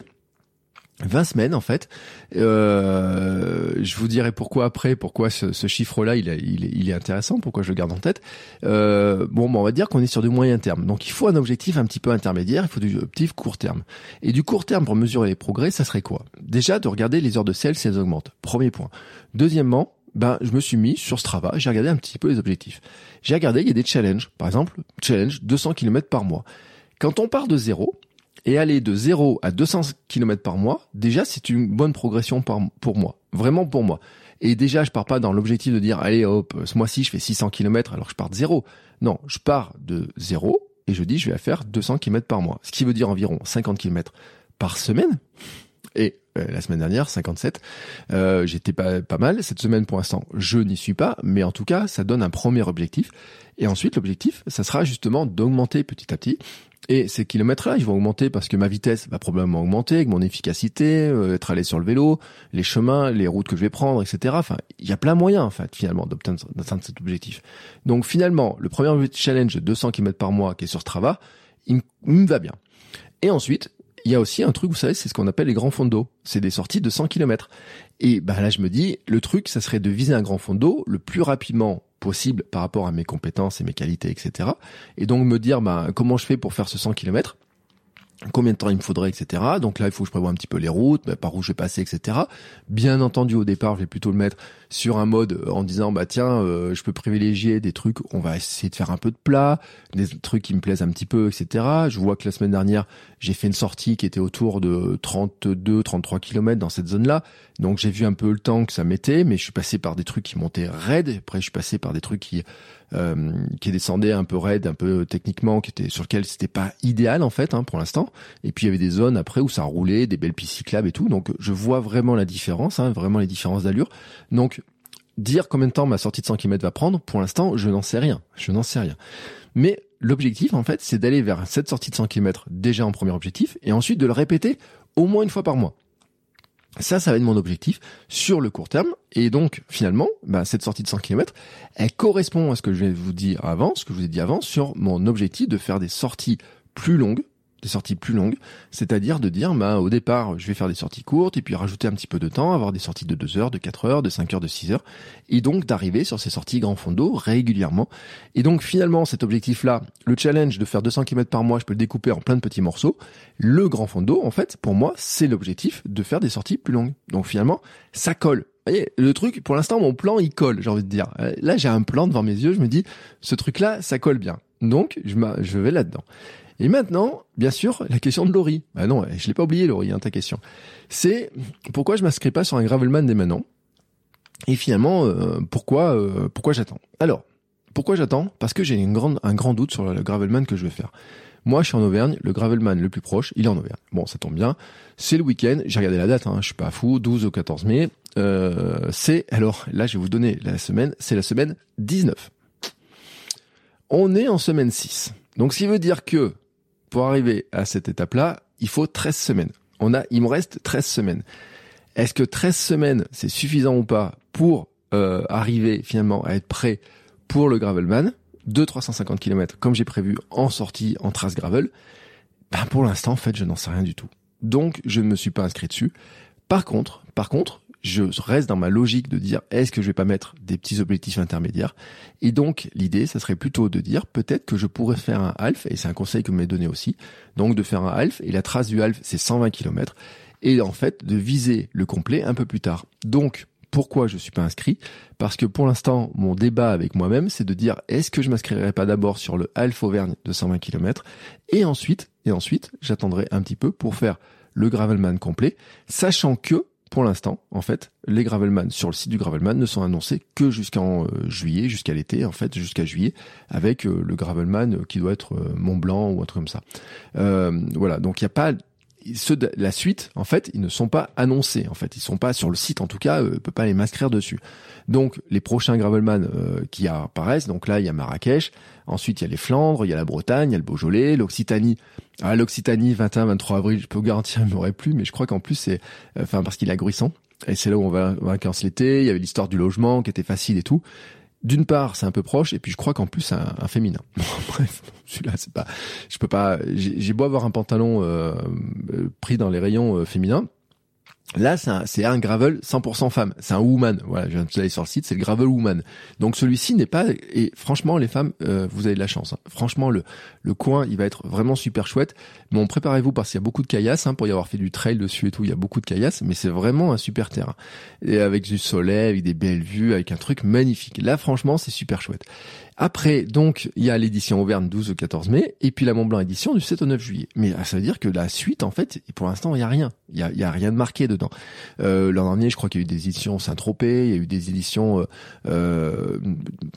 20 semaines en fait. Euh, je vous dirai pourquoi après, pourquoi ce, chiffre-là il, est intéressant, pourquoi je le garde en tête. Euh, bon, on va dire qu'on est sur du moyen terme. Donc il faut un objectif un petit peu intermédiaire, il faut du objectif court terme. Et du court terme pour mesurer les progrès, ça serait quoi? Déjà de regarder les heures de sel si elles augmentent. Premier point. Deuxièmement, ben je me suis mis sur Strava, j'ai regardé un petit peu les objectifs. J'ai regardé, il y a des challenges. Par exemple, challenge 200 km par mois. Quand on part de zéro, et aller de 0 à 200 km par mois, déjà c'est une bonne progression pour moi, vraiment pour moi. Et déjà je pars pas dans l'objectif de dire allez hop, ce mois-ci je fais 600 km alors que je pars de 0. Non, je pars de 0 et je dis je vais faire 200 km par mois, ce qui veut dire environ 50 km par semaine. Et euh, la semaine dernière, 57, euh, j'étais pas, pas mal. Cette semaine, pour l'instant, je n'y suis pas, mais en tout cas, ça donne un premier objectif. Et ensuite, l'objectif, ça sera justement d'augmenter petit à petit et ces kilomètres-là, ils vont augmenter parce que ma vitesse va probablement augmenter, avec mon efficacité, euh, être allé sur le vélo, les chemins, les routes que je vais prendre, etc. Enfin, il y a plein de moyens, en fait, finalement, d'atteindre cet objectif. Donc, finalement, le premier challenge de 200 km par mois qui est sur Strava, il, me va bien. Et ensuite, il y a aussi un truc, vous savez, c'est ce qu'on appelle les grands fonds d'eau. C'est des sorties de 100 km. Et bah là, je me dis, le truc, ça serait de viser un grand fond d'eau le plus rapidement possible par rapport à mes compétences et mes qualités, etc. Et donc me dire bah, comment je fais pour faire ce 100 km combien de temps il me faudrait, etc. Donc là, il faut que je prévoie un petit peu les routes, bah, par où je vais passer, etc. Bien entendu, au départ, je vais plutôt le mettre sur un mode euh, en disant, bah tiens, euh, je peux privilégier des trucs, on va essayer de faire un peu de plat, des trucs qui me plaisent un petit peu, etc. Je vois que la semaine dernière, j'ai fait une sortie qui était autour de 32, 33 km dans cette zone-là. Donc j'ai vu un peu le temps que ça mettait, mais je suis passé par des trucs qui montaient raides. Après, je suis passé par des trucs qui euh, qui descendait un peu raide, un peu techniquement, qui était sur lequel c'était pas idéal en fait hein, pour l'instant. Et puis il y avait des zones après où ça roulait, des belles pistes cyclables et tout. Donc je vois vraiment la différence, hein, vraiment les différences d'allure. Donc dire combien de temps ma sortie de 100 km va prendre, pour l'instant, je n'en sais rien. Je n'en sais rien. Mais l'objectif, en fait, c'est d'aller vers cette sortie de 100 km déjà en premier objectif, et ensuite de le répéter au moins une fois par mois. Ça, ça va être mon objectif sur le court terme. Et donc, finalement, bah, cette sortie de 100 km, elle correspond à ce que je vais vous dire avant, ce que je vous ai dit avant, sur mon objectif de faire des sorties plus longues, des sorties plus longues, c'est-à-dire de dire, bah, au départ, je vais faire des sorties courtes, et puis rajouter un petit peu de temps, avoir des sorties de 2 heures, de 4 heures, de 5 heures, de 6 heures, et donc d'arriver sur ces sorties grand fond d'eau régulièrement. Et donc, finalement, cet objectif-là, le challenge de faire 200 km par mois, je peux le découper en plein de petits morceaux. Le grand fond d'eau, en fait, pour moi, c'est l'objectif de faire des sorties plus longues. Donc, finalement, ça colle. Vous voyez, le truc, pour l'instant, mon plan, il colle, j'ai envie de dire. Euh, là, j'ai un plan devant mes yeux, je me dis, ce truc-là, ça colle bien. Donc, je, je vais là-dedans. Et maintenant, bien sûr, la question de Laurie. Bah non, je l'ai pas oublié, Laurie, hein, ta question. C'est pourquoi je m'inscris pas sur un Gravelman dès maintenant Et finalement, euh, pourquoi, euh, pourquoi j'attends? Alors, pourquoi j'attends? Parce que j'ai une grande, un grand doute sur le Gravelman que je vais faire. Moi, je suis en Auvergne. Le Gravelman le plus proche, il est en Auvergne. Bon, ça tombe bien. C'est le week-end. J'ai regardé la date. Hein, je suis pas fou. 12 au 14 mai. Euh, c'est alors là, je vais vous donner la semaine. C'est la semaine 19. On est en semaine 6. Donc, ce qui veut dire que pour arriver à cette étape-là, il faut 13 semaines. On a, il me reste 13 semaines. Est-ce que 13 semaines, c'est suffisant ou pas pour euh, arriver finalement à être prêt pour le Gravelman? De 350 km comme j'ai prévu en sortie en trace gravel ben Pour l'instant, en fait, je n'en sais rien du tout. Donc, je ne me suis pas inscrit dessus. Par contre, par contre, je reste dans ma logique de dire est-ce que je vais pas mettre des petits objectifs intermédiaires? Et donc l'idée ça serait plutôt de dire peut-être que je pourrais faire un half et c'est un conseil que m'est donné aussi donc de faire un half et la trace du half c'est 120 km et en fait de viser le complet un peu plus tard. Donc pourquoi je suis pas inscrit? Parce que pour l'instant, mon débat avec moi-même, c'est de dire est-ce que je m'inscrirai pas d'abord sur le Half Auvergne de 120 km et ensuite, et ensuite, j'attendrai un petit peu pour faire le Gravelman complet, sachant que pour l'instant, en fait, les Gravelman sur le site du Gravelman ne sont annoncés que jusqu'en euh, juillet, jusqu'à l'été, en fait, jusqu'à juillet, avec euh, le Gravelman euh, qui doit être Mont Blanc ou un truc comme ça. voilà, donc il n'y a pas ceux de la suite, en fait, ils ne sont pas annoncés. En fait, ils sont pas sur le site. En tout cas, euh, peut pas les m'inscrire dessus. Donc, les prochains Gravelman qui apparaissent. Donc là, il y a Marrakech. Ensuite, il y a les Flandres, il y a la Bretagne, il y a le Beaujolais, l'Occitanie. Ah, l'Occitanie, 21, 23 avril, je peux vous garantir, il m'aurait plu, mais je crois qu'en plus, c'est, enfin, parce qu'il est agrissant. Et c'est là où on va vacances l'été. Il y avait l'histoire du logement qui était facile et tout. d'une part, c'est un peu proche, et puis je crois qu'en plus, c'est un, féminin. bref, celui-là, c'est pas, je peux pas, j'ai beau avoir un pantalon euh, pris dans les rayons euh, féminins, Là, c'est un, gravel 100% femme. C'est un woman. Voilà, je viens d'aller sur le site, c'est le gravel woman. Donc celui-ci n'est pas. Et franchement, les femmes, euh, vous avez de la chance. Hein. Franchement, le le coin, il va être vraiment super chouette. Bon, préparez-vous parce qu'il y a beaucoup de caillasses hein, pour y avoir fait du trail dessus et tout. Il y a beaucoup de caillasses, mais c'est vraiment un super terrain. Et avec du soleil, avec des belles vues, avec un truc magnifique. Là, franchement, c'est super chouette. Après, donc, il y a l'édition Auvergne 12 au 14 mai, et puis la Mont Blanc édition du 7 au 9 juillet. Mais ça veut dire que la suite, en fait, pour l'instant, il y a rien. Il y a, a, rien de marqué dedans. Euh, L'an dernier, je crois qu'il y a eu des éditions Saint-Tropez, il y a eu des éditions... Euh, euh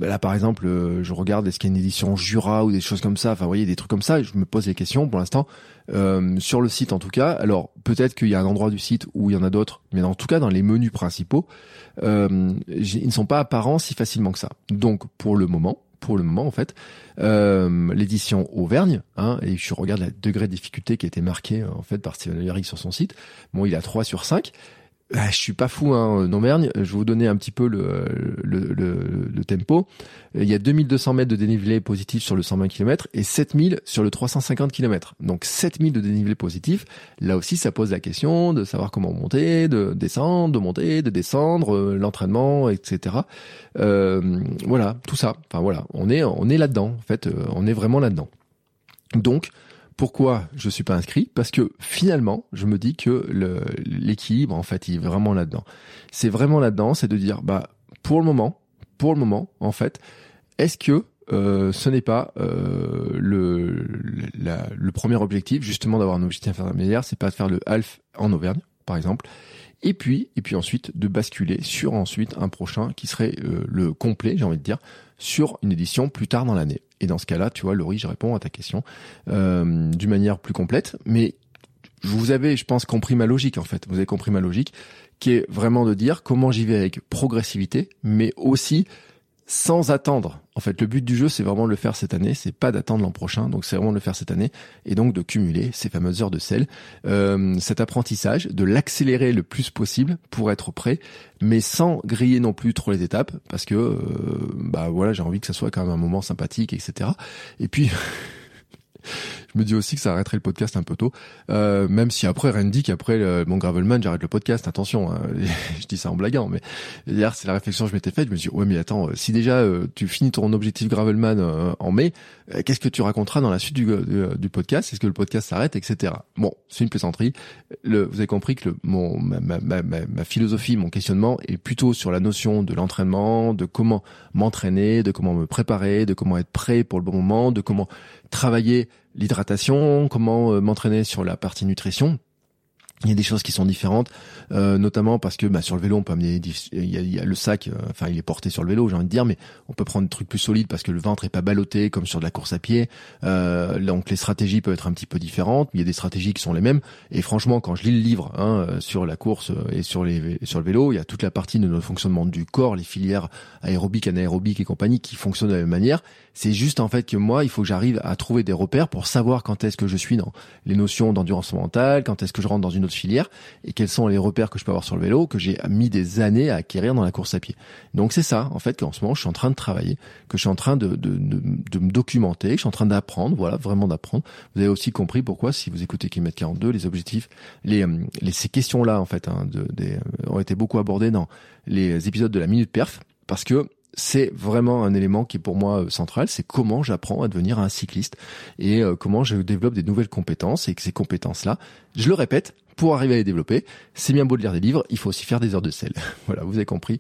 là, par exemple, euh, je regarde, est-ce qu'il y a une édition Jura ou des choses comme ça? Enfin, vous voyez, des trucs comme ça, je me pose des questions. Pour l'instant, euh, sur le site en tout cas. Alors peut-être qu'il y a un endroit du site où il y en a d'autres, mais en tout cas dans les menus principaux, euh, ils ne sont pas apparents si facilement que ça. Donc pour le moment, pour le moment en fait. Euh, l'édition Auvergne, hein, et je regarde le degré de difficulté qui a été marqué en fait par Steven Leary sur son site. Bon, il a 3 sur 5. Ah, je suis pas fou hein, d'Auvergne. Je vais vous donner un petit peu le, le, le, le, tempo. Il y a 2200 mètres de dénivelé positif sur le 120 km et 7000 sur le 350 km. Donc 7000 de dénivelé positif. Là aussi, ça pose la question de savoir comment monter, de descendre, de monter, de descendre, euh, l'entraînement, etc. Euh, voilà, tout ça. Enfin voilà, on est on est là-dedans. En fait, euh, on est vraiment là-dedans. Donc pourquoi je suis pas inscrit Parce que finalement, je me dis que l'équilibre, en fait, il est vraiment là-dedans. C'est vraiment là-dedans, c'est de dire, bah, pour le moment, pour le moment, en fait, est-ce que euh, ce n'est pas euh, le, le premier objectif, justement, d'avoir un objectif intermédiaire, c'est pas de faire le half en Auvergne, par exemple, et puis et puis ensuite de basculer sur ensuite un prochain qui serait euh, le complet, j'ai envie de dire, sur une édition plus tard dans l'année. Et dans ce cas-là, tu vois, Laurie, je réponds à ta question euh, d'une manière plus complète, mais vous avez, je pense, compris ma logique en fait. Vous avez compris ma logique, qui est vraiment de dire comment j'y vais avec progressivité, mais aussi sans attendre. En fait, le but du jeu, c'est vraiment de le faire cette année, c'est pas d'attendre l'an prochain, donc c'est vraiment de le faire cette année, et donc de cumuler ces fameuses heures de sel, euh, cet apprentissage, de l'accélérer le plus possible pour être prêt, mais sans griller non plus trop les étapes, parce que euh, bah voilà, j'ai envie que ça soit quand même un moment sympathique, etc. Et puis je me dis aussi que ça arrêterait le podcast un peu tôt. Euh, même si après, ne dit qu'après mon Gravelman, j'arrête le podcast. Attention, hein. je dis ça en blaguant, mais hier, c'est la réflexion que je m'étais faite. Je me suis dit, ouais, mais attends, si déjà euh, tu finis ton objectif Gravelman euh, en mai, euh, qu'est-ce que tu raconteras dans la suite du, du podcast? Est-ce que le podcast s'arrête, etc. Bon, c'est une plaisanterie. Le, vous avez compris que le, mon, ma, ma, ma, ma philosophie, mon questionnement est plutôt sur la notion de l'entraînement, de comment m'entraîner, de comment me préparer, de comment être prêt pour le bon moment, de comment travailler l'hydratation, comment euh, m'entraîner sur la partie nutrition. Il y a des choses qui sont différentes, euh, notamment parce que bah, sur le vélo, on peut amener, il y a, le sac, euh, enfin il est porté sur le vélo, j'ai envie de dire, mais on peut prendre des trucs plus solides parce que le ventre est pas ballotté comme sur de la course à pied. Euh, donc les stratégies peuvent être un petit peu différentes. Il y a des stratégies qui sont les mêmes. Et franchement, quand je lis le livre hein, euh, sur la course et sur les sur le vélo, il y a toute la partie de notre fonctionnement du corps, les filières aérobiques, anaérobiques et compagnie qui fonctionnent de la même manière. C'est juste en fait que moi, il faut que j'arrive à trouver des repères pour savoir quand est-ce que je suis dans les notions d'endurance mentale, quand est-ce que je rentre dans une autre et quels sont les repères que je peux avoir sur le vélo que j'ai mis des années à acquérir dans la course à pied. Donc c'est ça, en fait, qu'en ce moment, je suis en train de travailler, que je suis en train de, de, de, me documenter, que je suis en train d'apprendre, voilà, vraiment d'apprendre. Vous avez aussi compris pourquoi, si vous écoutez Kilomètre 42, les objectifs, les, les ces questions-là, en fait, hein, de, des, ont été beaucoup abordées dans les épisodes de la Minute Perf, parce que c'est vraiment un élément qui est pour moi euh, central, c'est comment j'apprends à devenir un cycliste et euh, comment je développe des nouvelles compétences et que ces compétences-là, je le répète, pour arriver à les développer, c'est bien beau de lire des livres, il faut aussi faire des heures de sel. voilà, vous avez compris.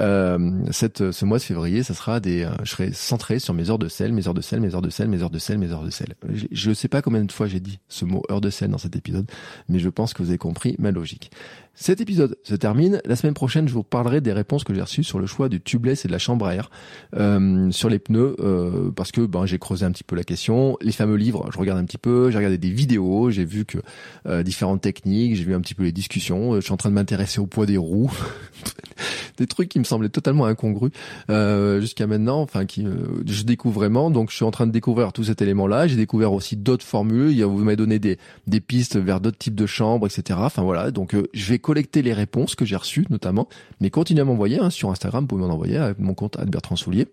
Euh, cette, ce mois de février, ça sera des, euh, je serai centré sur mes heures de sel, mes heures de sel, mes heures de sel, mes heures de sel, mes heures de sel. Je ne sais pas combien de fois j'ai dit ce mot heure de sel dans cet épisode, mais je pense que vous avez compris ma logique. Cet épisode se termine. La semaine prochaine, je vous parlerai des réponses que j'ai reçues sur le choix du tubeless et de la chambre à air euh, sur les pneus, euh, parce que ben, j'ai creusé un petit peu la question. Les fameux livres, je regarde un petit peu, j'ai regardé des vidéos, j'ai vu que euh, différentes techniques, j'ai vu un petit peu les discussions. Je suis en train de m'intéresser au poids des roues. des trucs qui me semblaient totalement incongrus euh, jusqu'à maintenant, enfin qui euh, je découvre vraiment. Donc je suis en train de découvrir tout cet élément-là. J'ai découvert aussi d'autres formules. Il y a, vous m'avez donné des des pistes vers d'autres types de chambres, etc. Enfin voilà. Donc euh, je vais collecter les réponses que j'ai reçues notamment, mais continuez à m'envoyer hein, sur Instagram. Vous pouvez m'en envoyer avec mon compte Bertrand Soulier.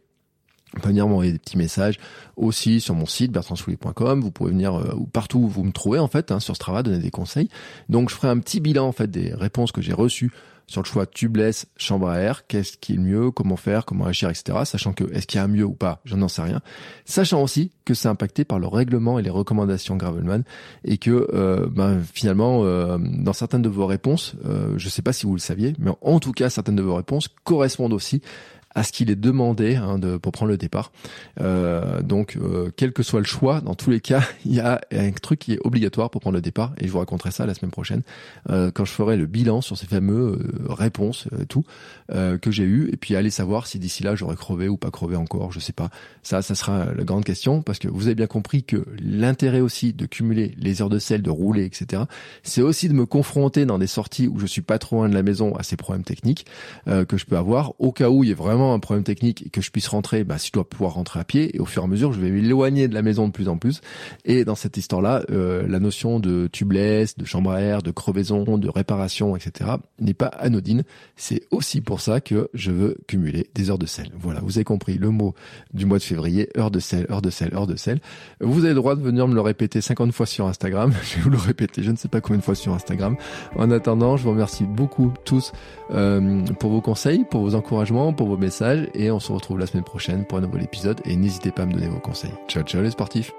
Vous pouvez venir m'envoyer des petits messages aussi sur mon site bertrandsoulier.com. Vous pouvez venir euh, partout où vous me trouvez en fait hein, sur Strava donner des conseils. Donc je ferai un petit bilan en fait des réponses que j'ai reçues sur le choix tubeless, chambre à air, qu'est-ce qui est le mieux, comment faire, comment agir, etc. Sachant que est-ce qu'il y a un mieux ou pas, je n'en sais rien. Sachant aussi que c'est impacté par le règlement et les recommandations Gravelman et que euh, ben, finalement euh, dans certaines de vos réponses, euh, je ne sais pas si vous le saviez, mais en tout cas certaines de vos réponses correspondent aussi à ce qu'il est demandé hein, de, pour prendre le départ. Euh, donc, euh, quel que soit le choix, dans tous les cas, il y a un truc qui est obligatoire pour prendre le départ, et je vous raconterai ça la semaine prochaine euh, quand je ferai le bilan sur ces fameux euh, réponses, euh, tout que j'ai eu, et puis aller savoir si d'ici là j'aurais crevé ou pas crevé encore, je sais pas. Ça, ça sera la grande question, parce que vous avez bien compris que l'intérêt aussi de cumuler les heures de sel, de rouler, etc., c'est aussi de me confronter dans des sorties où je suis pas trop loin de la maison à ces problèmes techniques que je peux avoir, au cas où il y a vraiment un problème technique et que je puisse rentrer, bah, si je dois pouvoir rentrer à pied, et au fur et à mesure, je vais m'éloigner de la maison de plus en plus. Et dans cette histoire-là, euh, la notion de tubeless, de chambre à air, de crevaison, de réparation, etc., n'est pas anodine. C'est aussi pour ça que je veux cumuler des heures de sel. Voilà, vous avez compris le mot du mois de février, heure de sel, heure de sel, heure de sel. Vous avez le droit de venir me le répéter 50 fois sur Instagram. Je vais vous le répéter, je ne sais pas combien de fois sur Instagram. En attendant, je vous remercie beaucoup tous euh, pour vos conseils, pour vos encouragements, pour vos messages et on se retrouve la semaine prochaine pour un nouvel épisode et n'hésitez pas à me donner vos conseils. Ciao ciao les sportifs